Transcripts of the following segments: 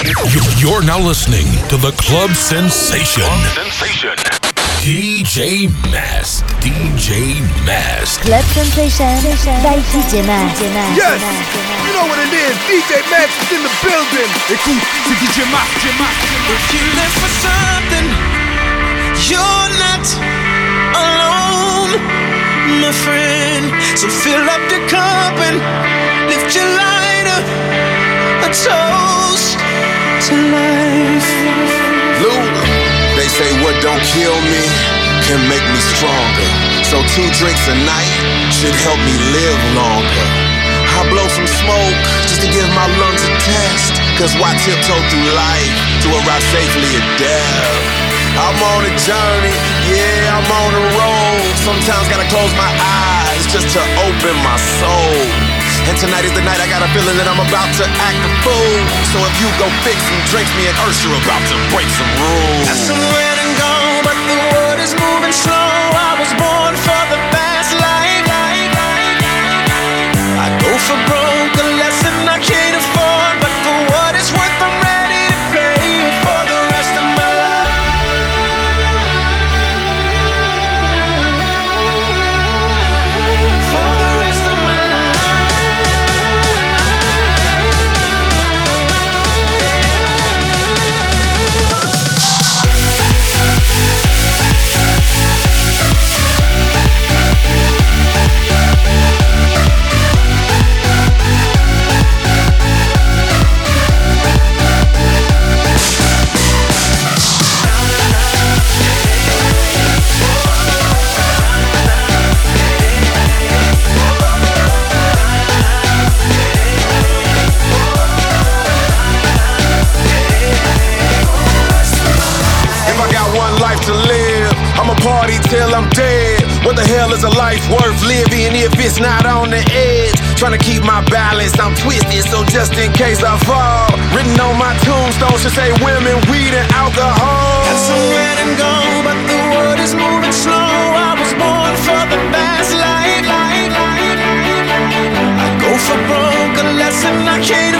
You're now listening to the Club Sensation. Club Sensation. DJ Mask. DJ Mask. Club Sensation by DJ Mask. Yes, you know what it is. DJ Max is in the building. Écoute, c'est DJ Max. DJ Max. If you live for something, you're not alone, my friend. So fill up your cup and lift your lighter. A toast to life. Luda. They say what don't kill me can make me stronger. So two drinks a night should help me live longer. I blow some smoke just to give my lungs a test. Cause why tiptoe through life to arrive safely at death? I'm on a journey, yeah, I'm on a road. Sometimes gotta close my eyes just to open my soul. And tonight is the night I got a feeling that I'm about to act a fool. So if you go fix some drinks, me and Usher about to break some rules. That's somewhere to go, but the world is moving slow. I was born for the fast hell is a life worth living if it's not on the edge? Trying to keep my balance, I'm twisted, so just in case I fall. Written on my tombstone should say women, weed, and alcohol. Got somewhere to go, but the world is moving slow. I was born for the fast life. I go for broke, a lesson I can't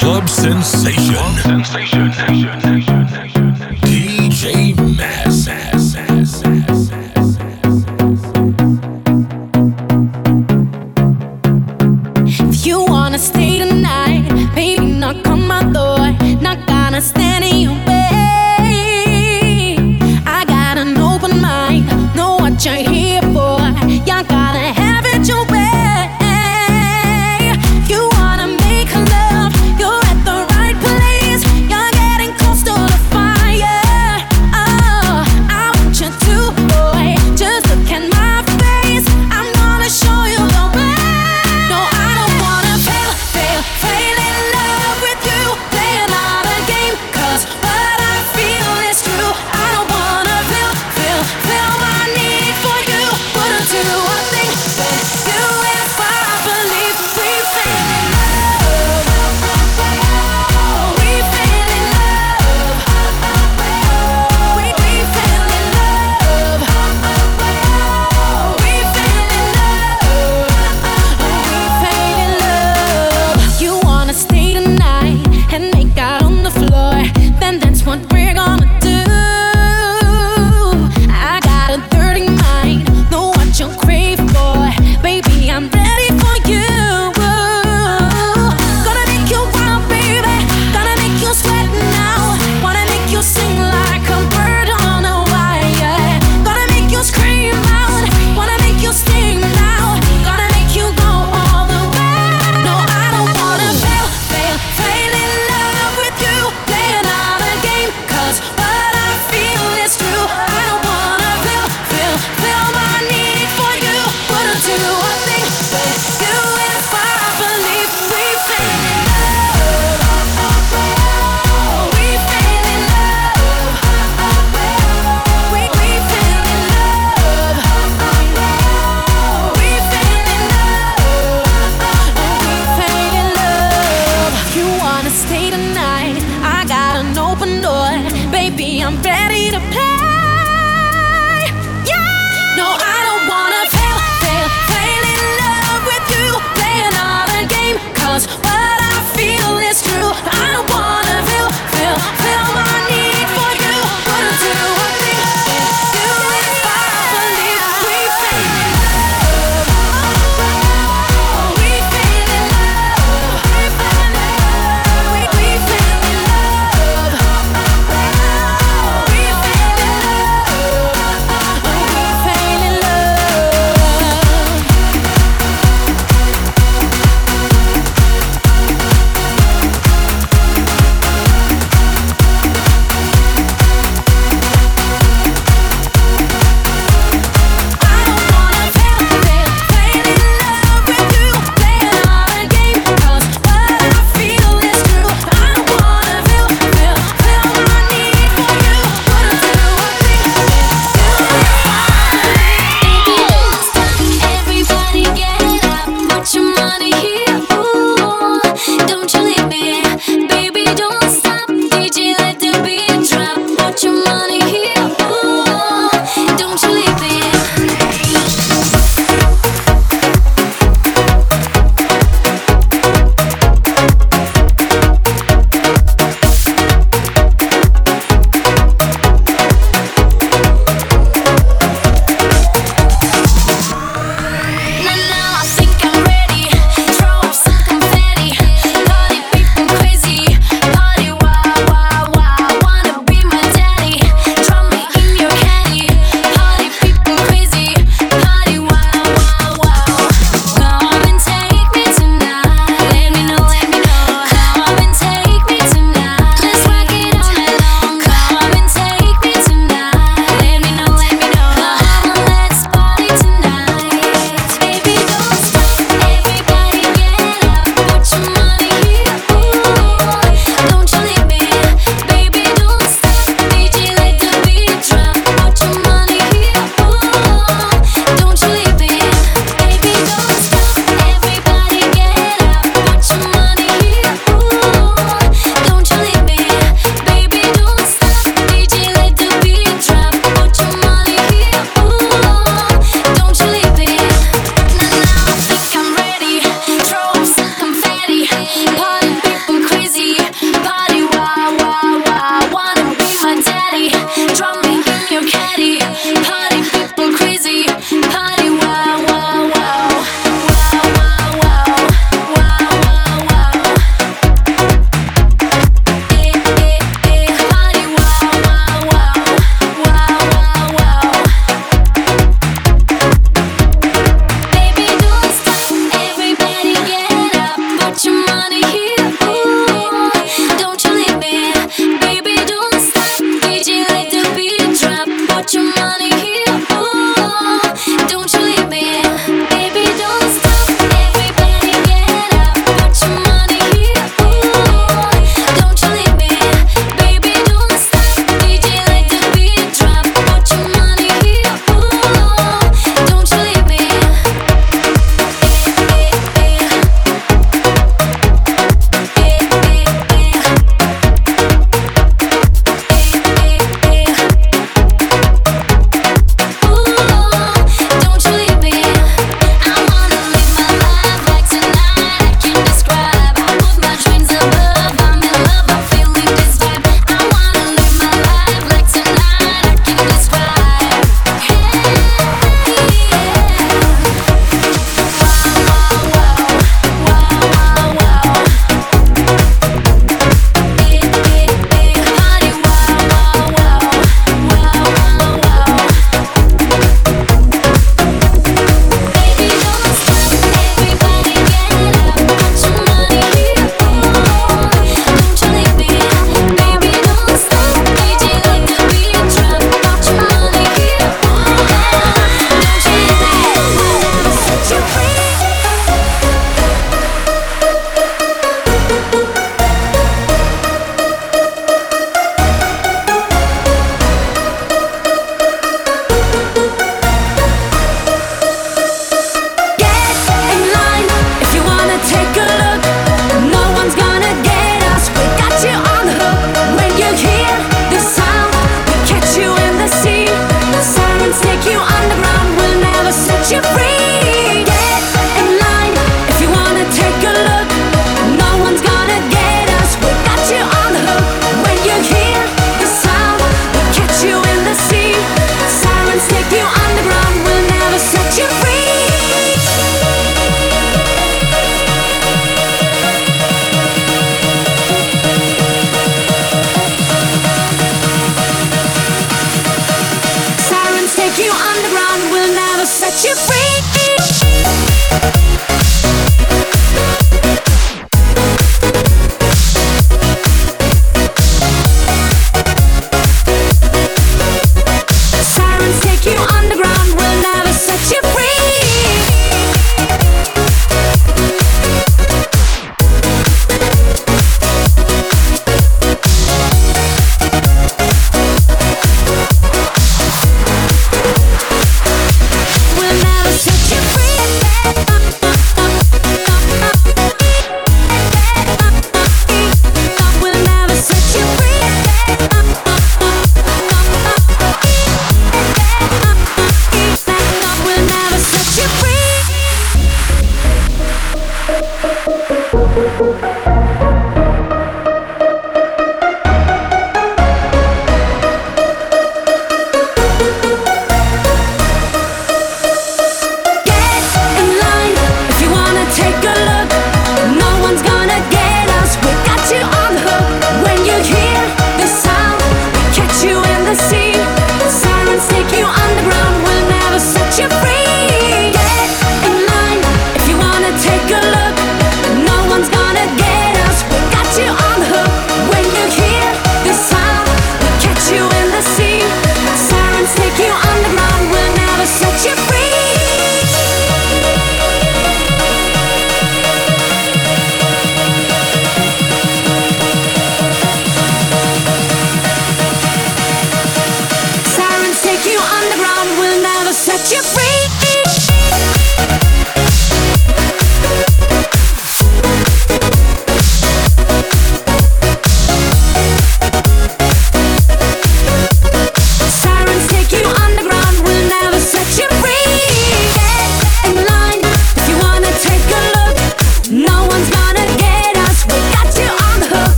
Club sensation. Club sensation.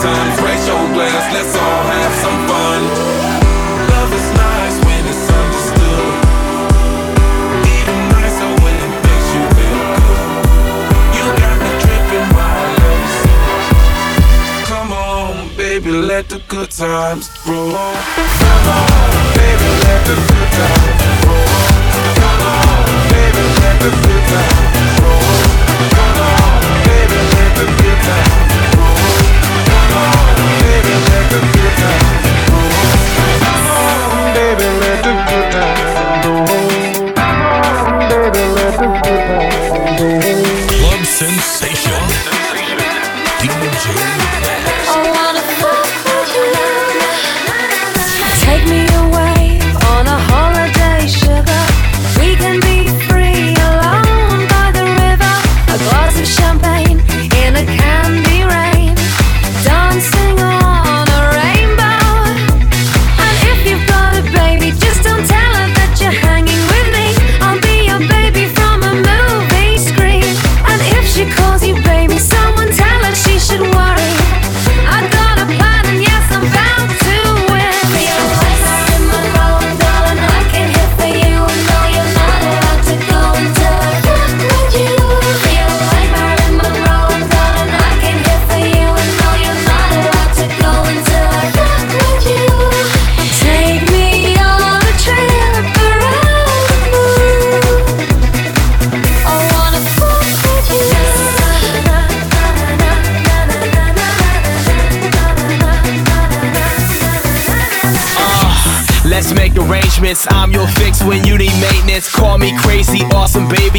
sometimes raise your glass, let's all have some fun. Love is nice when it's understood. Even nicer when it makes you feel good. You got me dripping while I Come baby, let the good times roll. Come on, baby, let the good times roll. Come on, baby, let the good times roll. Come on, baby, let the good times baby, let the good times roll. Baby, let the good times roll.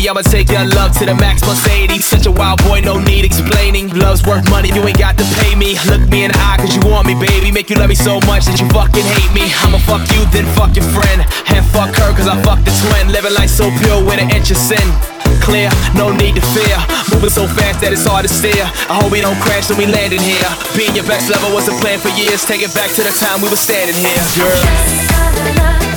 baby, I'ma take your love to the max plus 80. Such a wild boy, no need explaining. Love's worth money, you ain't got to pay me. Look me in the eye, cause you want me, baby. Make you love me so much that you fucking hate me. I'ma fuck you, then fuck your friend. And fuck her, cause I fucked the twin. Living life so pure with an inch of sin. Clear, no need to fear. Moving so fast that it's hard to steer. I hope we don't crash when we land in here. Being your best lover was a plan for years. Take it back to the time we were standing here. Girl.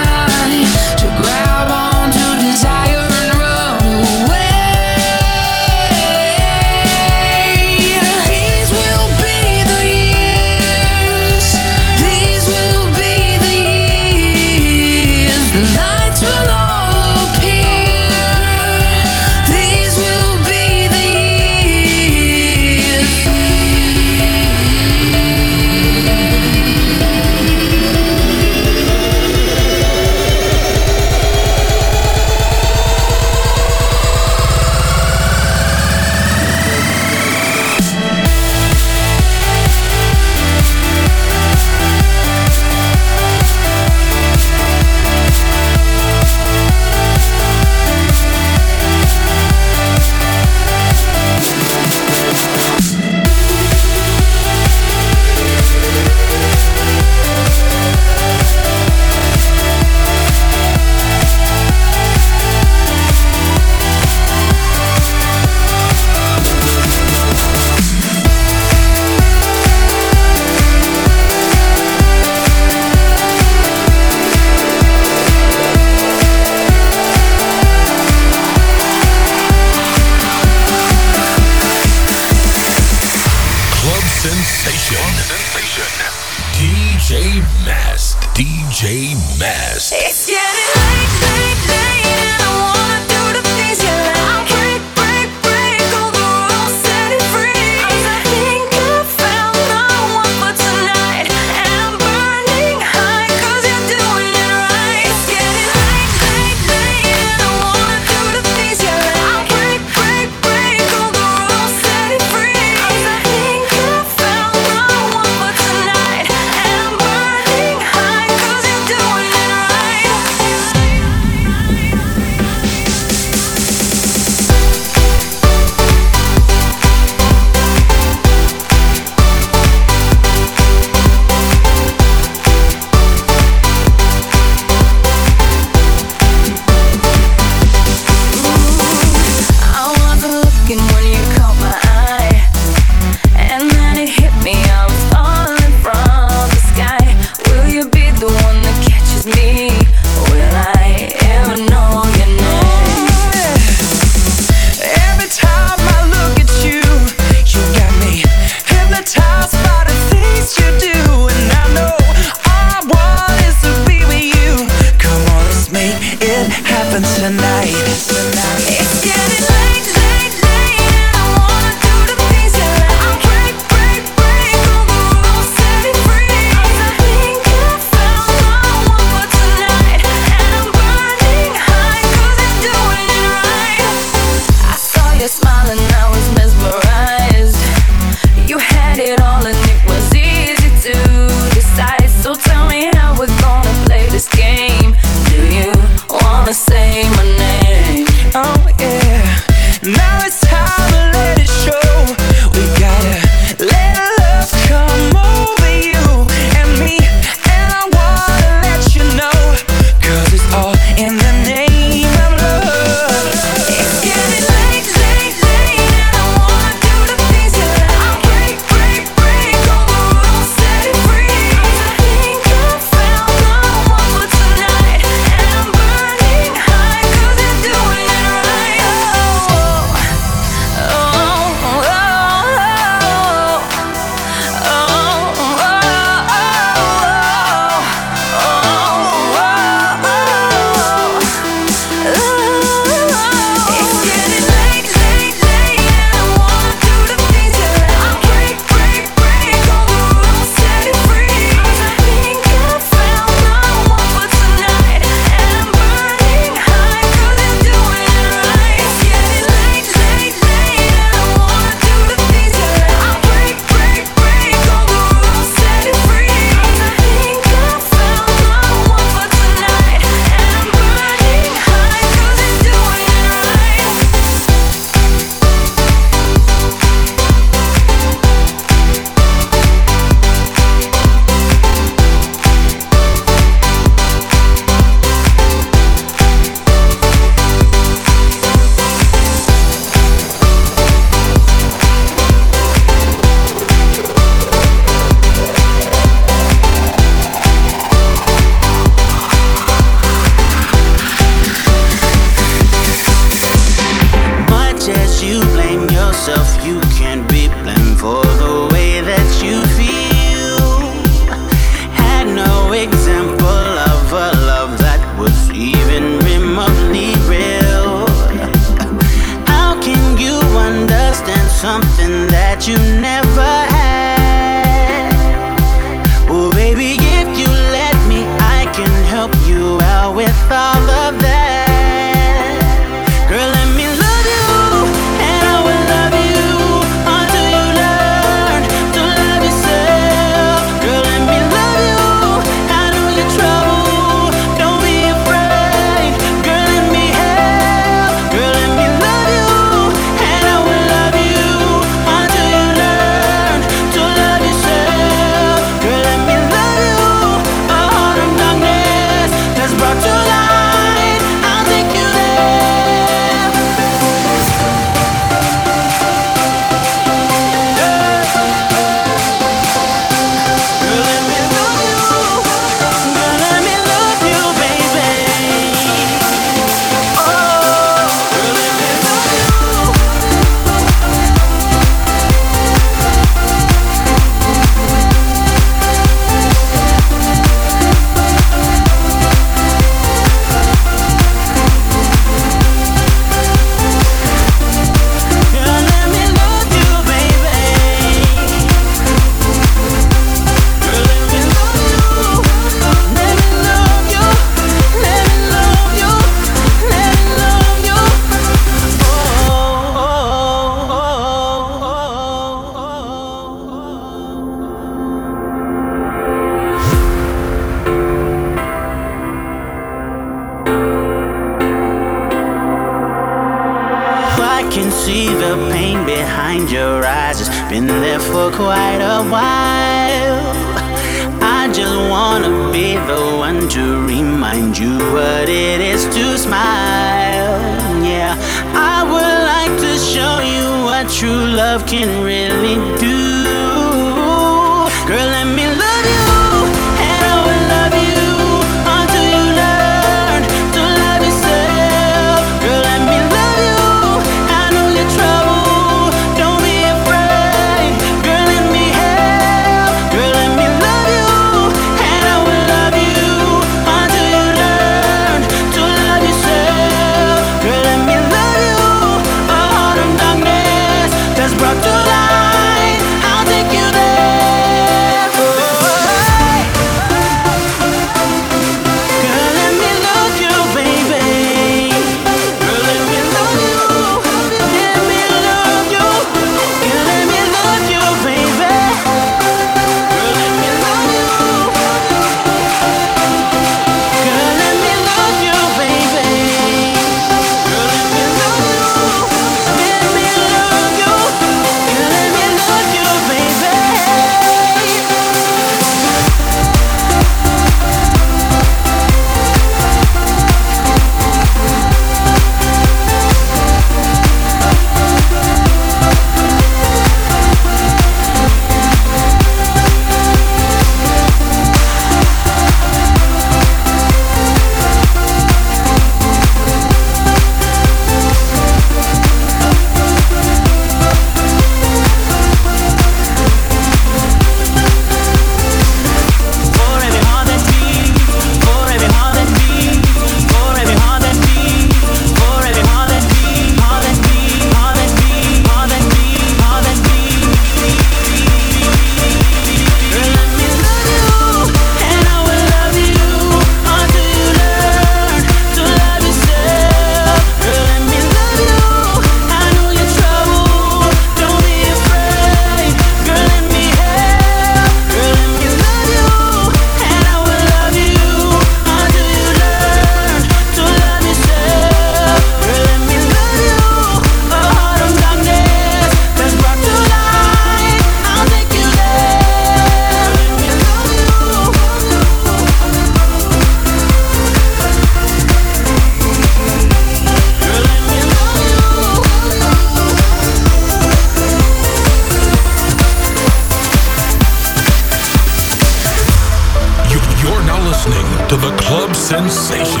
Listening to the Club Sensation.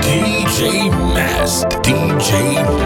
DJ Mast. DJ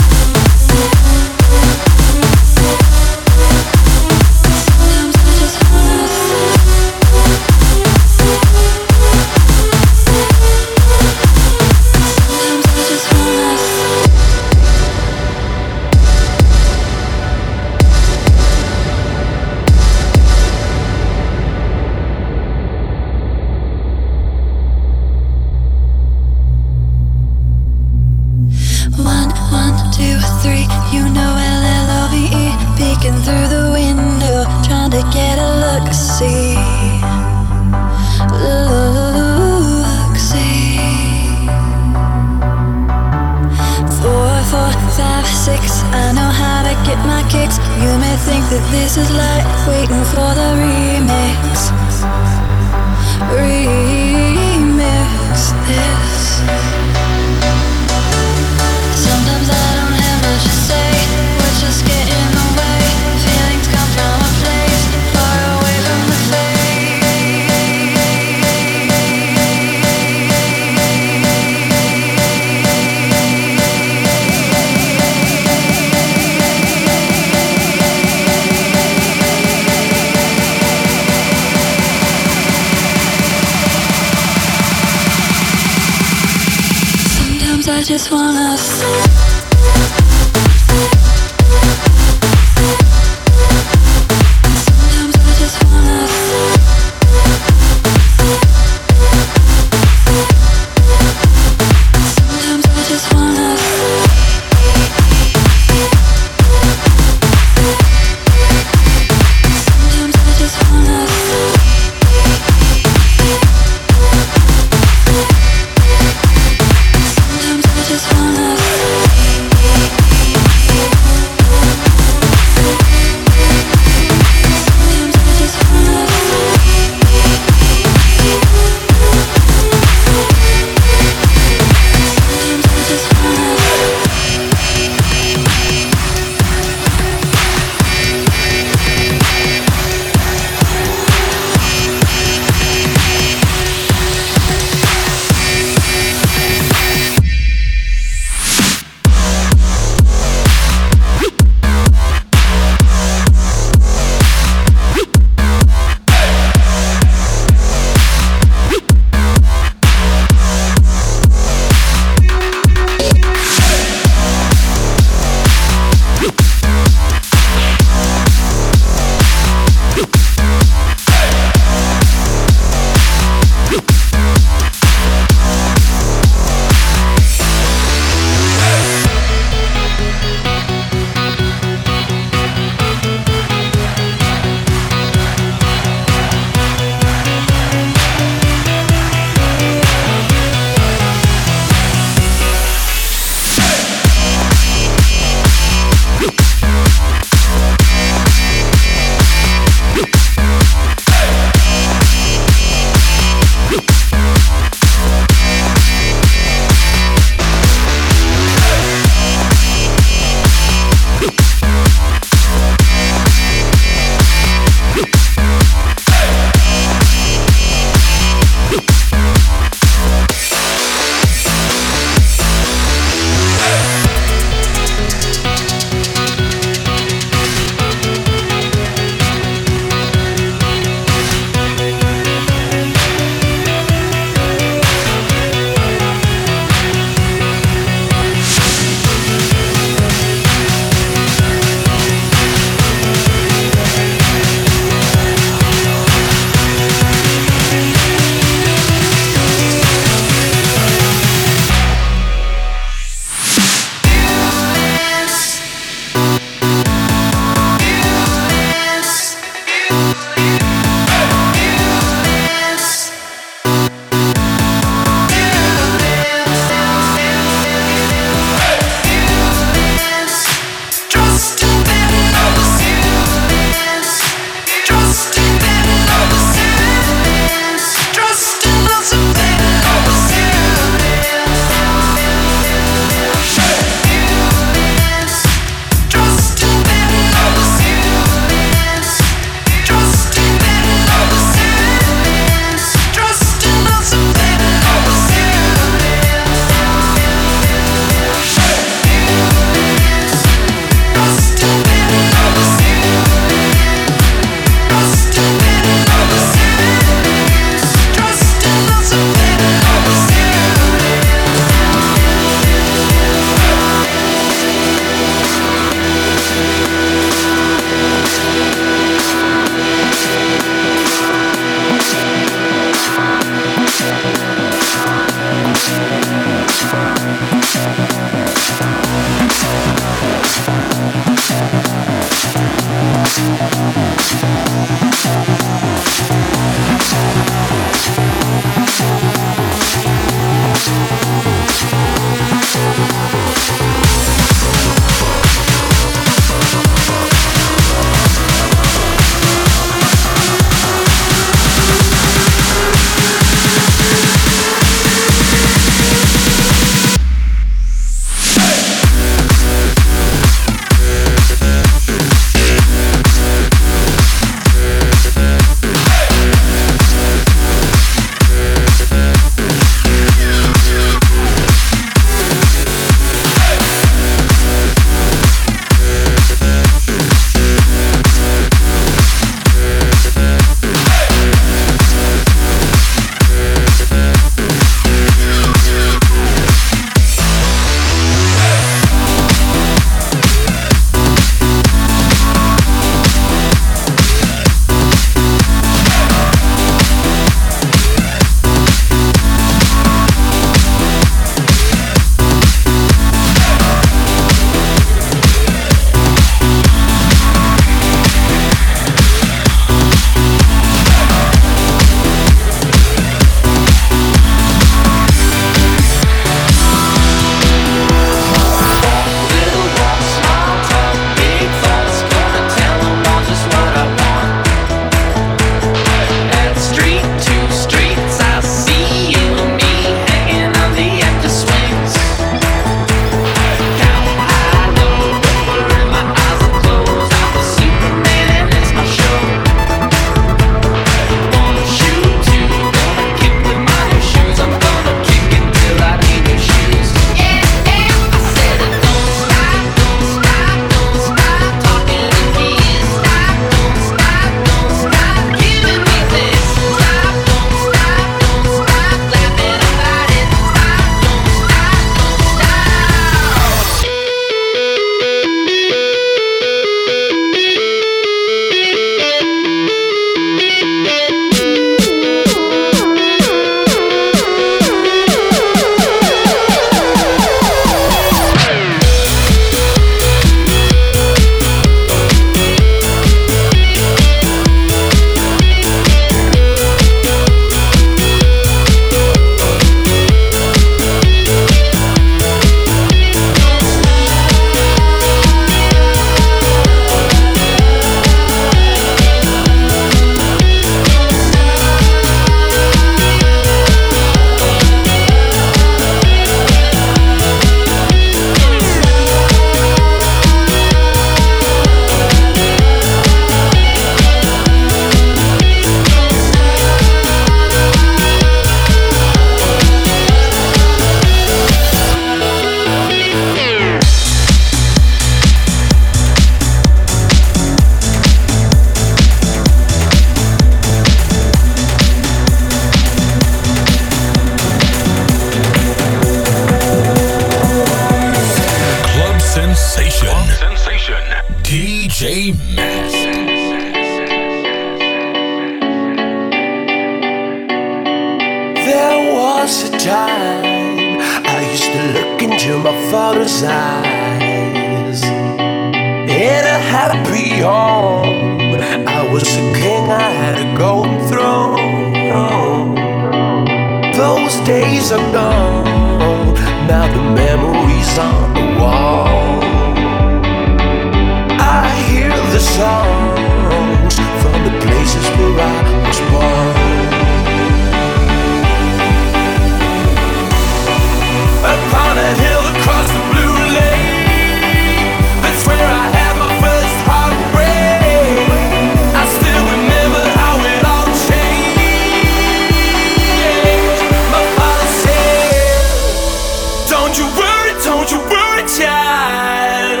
you were a child.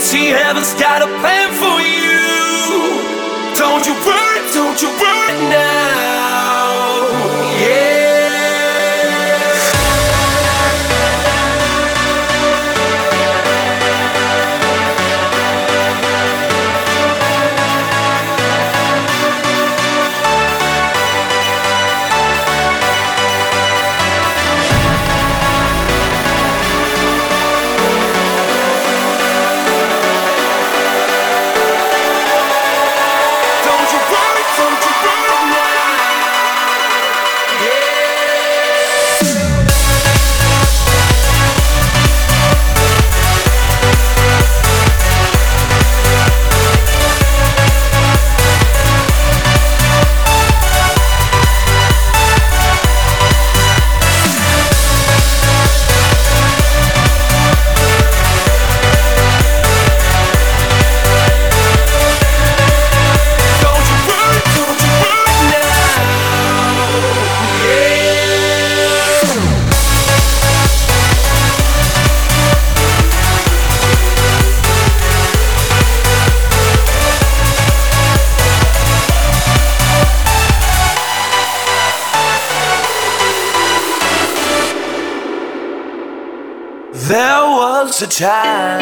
See, heaven's got a plan. time.